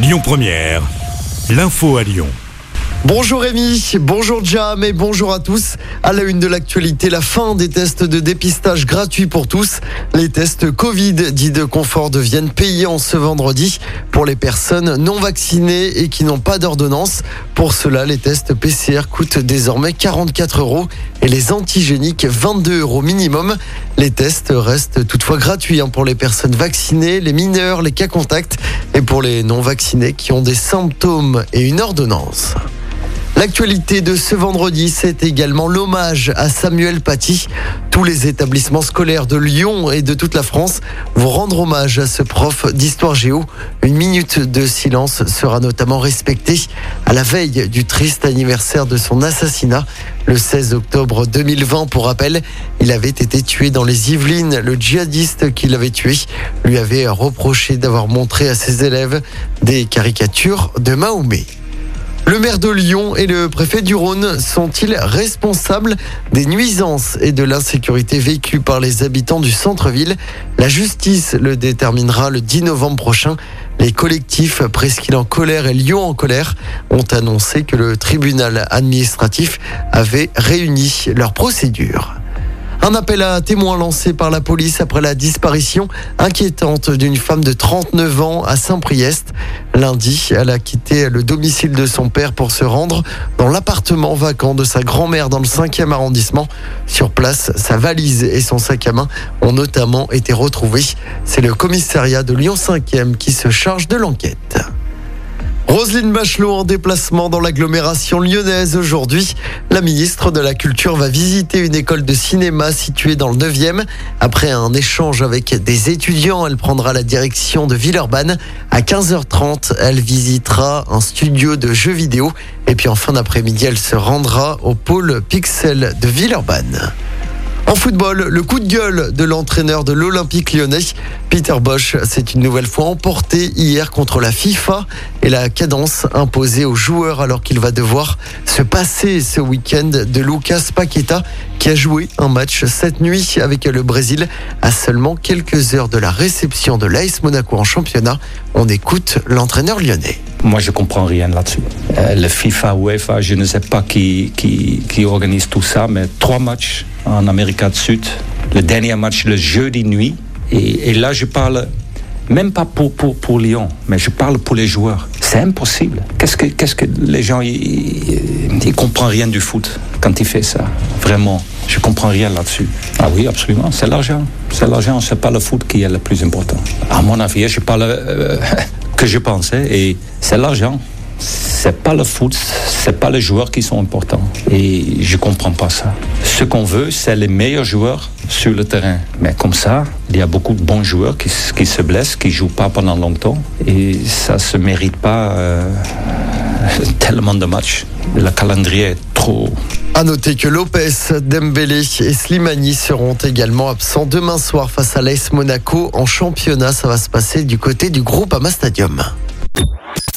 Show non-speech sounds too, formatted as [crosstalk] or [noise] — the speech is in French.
Lyon Première, l'info à Lyon. Bonjour Rémi, bonjour Jam et bonjour à tous. À la une de l'actualité, la fin des tests de dépistage gratuits pour tous. Les tests Covid dits de confort deviennent payants ce vendredi pour les personnes non vaccinées et qui n'ont pas d'ordonnance. Pour cela, les tests PCR coûtent désormais 44 euros les antigéniques 22 euros minimum. Les tests restent toutefois gratuits hein, pour les personnes vaccinées, les mineurs, les cas contacts et pour les non vaccinés qui ont des symptômes et une ordonnance. L'actualité de ce vendredi, c'est également l'hommage à Samuel Paty. Tous les établissements scolaires de Lyon et de toute la France vont rendre hommage à ce prof d'histoire géo. Une minute de silence sera notamment respectée à la veille du triste anniversaire de son assassinat. Le 16 octobre 2020, pour rappel, il avait été tué dans les Yvelines. Le djihadiste qui l'avait tué lui avait reproché d'avoir montré à ses élèves des caricatures de Mahomet. Le maire de Lyon et le préfet du Rhône sont-ils responsables des nuisances et de l'insécurité vécues par les habitants du centre-ville? La justice le déterminera le 10 novembre prochain. Les collectifs Presqu'île en colère et Lyon en colère ont annoncé que le tribunal administratif avait réuni leur procédure. Un appel à témoins lancé par la police après la disparition inquiétante d'une femme de 39 ans à Saint-Priest. Lundi, elle a quitté le domicile de son père pour se rendre dans l'appartement vacant de sa grand-mère dans le 5e arrondissement. Sur place, sa valise et son sac à main ont notamment été retrouvés. C'est le commissariat de Lyon 5e qui se charge de l'enquête. Roselyne Bachelot en déplacement dans l'agglomération lyonnaise aujourd'hui. La ministre de la Culture va visiter une école de cinéma située dans le 9e. Après un échange avec des étudiants, elle prendra la direction de Villeurbanne. À 15h30, elle visitera un studio de jeux vidéo. Et puis en fin d'après-midi, elle se rendra au pôle Pixel de Villeurbanne. En football, le coup de gueule de l'entraîneur de l'Olympique lyonnais, Peter Bosch, s'est une nouvelle fois emporté hier contre la FIFA et la cadence imposée aux joueurs alors qu'il va devoir se passer ce week-end de Lucas Paqueta qui a joué un match cette nuit avec le Brésil à seulement quelques heures de la réception de l'AS Monaco en championnat. On écoute l'entraîneur lyonnais. Moi, je comprends rien là-dessus. Euh, le FIFA, UEFA, je ne sais pas qui, organise tout ça, mais trois matchs en Amérique du Sud. Le dernier match le jeudi nuit. Et, là, je parle même pas pour, pour, pour Lyon, mais je parle pour les joueurs. C'est impossible. Qu'est-ce que, qu'est-ce que les gens, ils, ils comprennent rien du foot quand ils font ça? Vraiment, je comprends rien là-dessus. Ah oui, absolument. C'est l'argent. C'est l'argent, c'est pas le foot qui est le plus important. À mon avis, je parle euh, [laughs] que je pensais et c'est l'argent. C'est pas le foot, c'est pas les joueurs qui sont importants. Et je comprends pas ça. Ce qu'on veut, c'est les meilleurs joueurs sur le terrain. Mais comme ça, il y a beaucoup de bons joueurs qui, se blessent, qui jouent pas pendant longtemps. Et ça se mérite pas euh, [laughs] tellement de matchs. Le calendrier est trop À noter que Lopez, Dembélé et Slimani seront également absents demain soir face à l'AS Monaco en championnat. Ça va se passer du côté du groupe Ama Stadium.